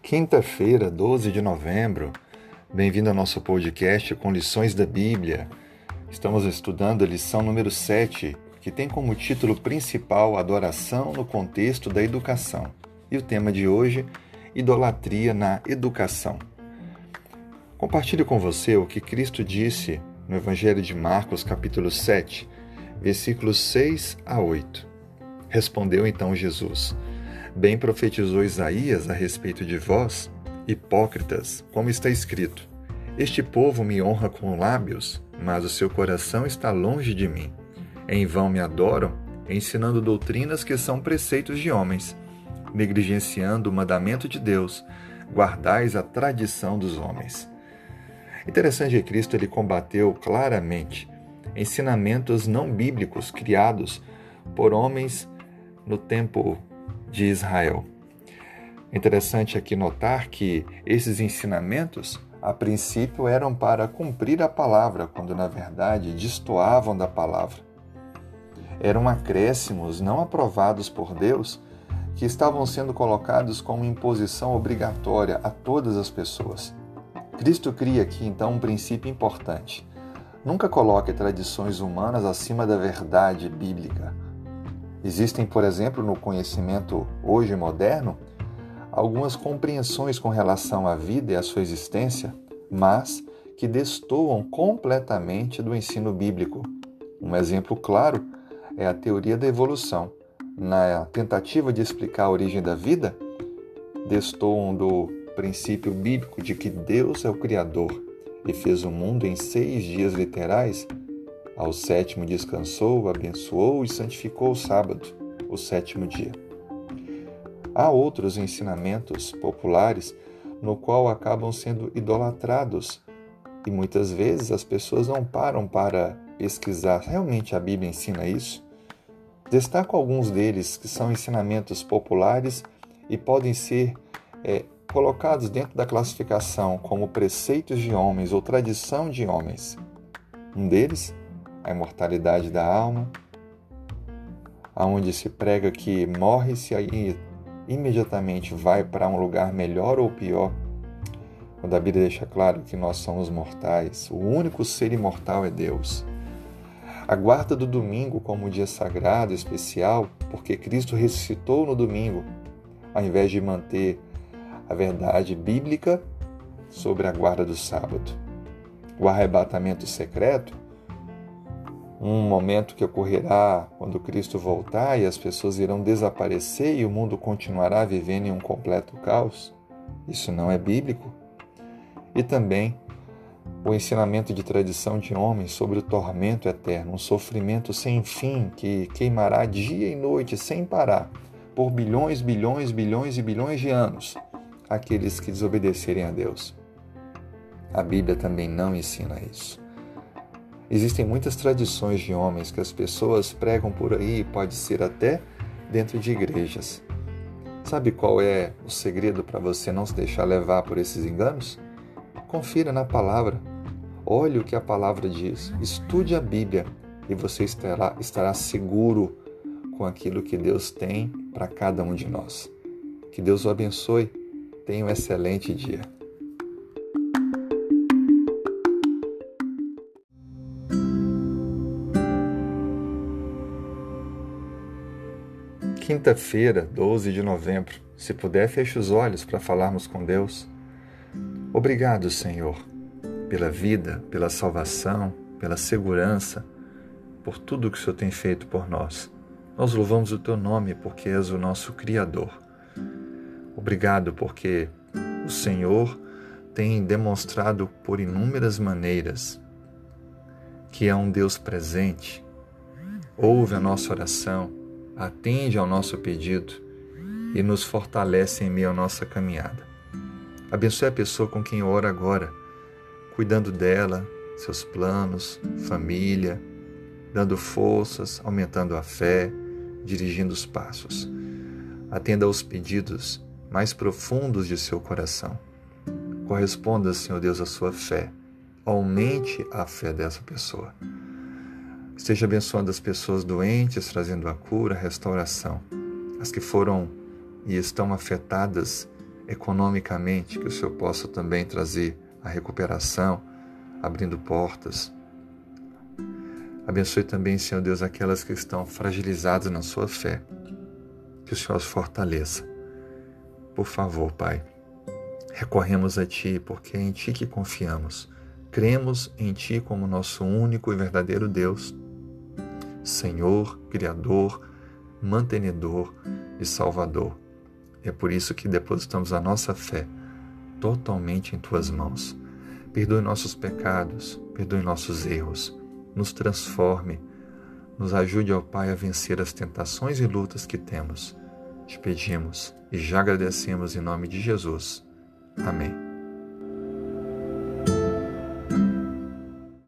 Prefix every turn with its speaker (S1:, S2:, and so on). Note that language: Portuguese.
S1: Quinta-feira, 12 de novembro. Bem-vindo ao nosso podcast com lições da Bíblia. Estamos estudando a lição número 7, que tem como título principal Adoração no contexto da educação. E o tema de hoje, Idolatria na educação. Compartilho com você o que Cristo disse no Evangelho de Marcos, capítulo 7, versículos 6 a 8. Respondeu então Jesus: Bem profetizou Isaías a respeito de vós, hipócritas, como está escrito: Este povo me honra com lábios, mas o seu coração está longe de mim. Em vão me adoram, ensinando doutrinas que são preceitos de homens, negligenciando o mandamento de Deus, guardais a tradição dos homens. Interessante que Cristo ele combateu claramente ensinamentos não bíblicos criados por homens no tempo de Israel. Interessante aqui notar que esses ensinamentos, a princípio, eram para cumprir a palavra, quando na verdade destoavam da palavra. Eram acréscimos não aprovados por Deus que estavam sendo colocados como imposição obrigatória a todas as pessoas. Cristo cria aqui então um princípio importante. Nunca coloque tradições humanas acima da verdade bíblica. Existem, por exemplo, no conhecimento hoje moderno, algumas compreensões com relação à vida e à sua existência, mas que destoam completamente do ensino bíblico. Um exemplo claro é a teoria da evolução. Na tentativa de explicar a origem da vida, destoam do princípio bíblico de que Deus é o Criador e fez o mundo em seis dias literais ao sétimo descansou, abençoou e santificou o sábado, o sétimo dia. Há outros ensinamentos populares no qual acabam sendo idolatrados e muitas vezes as pessoas não param para pesquisar realmente a Bíblia ensina isso. Destaco alguns deles que são ensinamentos populares e podem ser é, colocados dentro da classificação como preceitos de homens ou tradição de homens. Um deles a imortalidade da alma, aonde se prega que morre-se aí imediatamente vai para um lugar melhor ou pior. Quando a Bíblia deixa claro que nós somos mortais, o único ser imortal é Deus. A guarda do domingo como um dia sagrado, especial, porque Cristo ressuscitou no domingo, ao invés de manter a verdade bíblica sobre a guarda do sábado. O arrebatamento secreto um momento que ocorrerá quando Cristo voltar e as pessoas irão desaparecer e o mundo continuará vivendo em um completo caos? Isso não é bíblico. E também o ensinamento de tradição de homens sobre o tormento eterno, um sofrimento sem fim que queimará dia e noite sem parar, por bilhões, bilhões, bilhões e bilhões de anos, aqueles que desobedecerem a Deus. A Bíblia também não ensina isso. Existem muitas tradições de homens que as pessoas pregam por aí, pode ser até dentro de igrejas. Sabe qual é o segredo para você não se deixar levar por esses enganos? Confira na palavra. Olhe o que a palavra diz. Estude a Bíblia e você estará, estará seguro com aquilo que Deus tem para cada um de nós. Que Deus o abençoe. Tenha um excelente dia. Quinta-feira, 12 de novembro. Se puder, feche os olhos para falarmos com Deus. Obrigado, Senhor, pela vida, pela salvação, pela segurança, por tudo que o Senhor tem feito por nós. Nós louvamos o Teu nome porque és o nosso Criador. Obrigado porque o Senhor tem demonstrado por inúmeras maneiras que é um Deus presente, ouve a nossa oração atende ao nosso pedido e nos fortalece em meio à nossa caminhada. Abençoe a pessoa com quem ora agora, cuidando dela, seus planos, família, dando forças, aumentando a fé, dirigindo os passos. Atenda aos pedidos mais profundos de seu coração. Corresponda, Senhor Deus, à sua fé. Aumente a fé dessa pessoa. Esteja abençoando as pessoas doentes, trazendo a cura, a restauração. As que foram e estão afetadas economicamente, que o Senhor possa também trazer a recuperação, abrindo portas. Abençoe também, Senhor Deus, aquelas que estão fragilizadas na sua fé. Que o Senhor as fortaleça. Por favor, Pai, recorremos a Ti, porque é em Ti que confiamos. Cremos em Ti como nosso único e verdadeiro Deus, Senhor, Criador, mantenedor e Salvador. É por isso que depositamos a nossa fé totalmente em tuas mãos. Perdoe nossos pecados, perdoe nossos erros, nos transforme, nos ajude, ó Pai, a vencer as tentações e lutas que temos. Te pedimos e já agradecemos em nome de Jesus. Amém.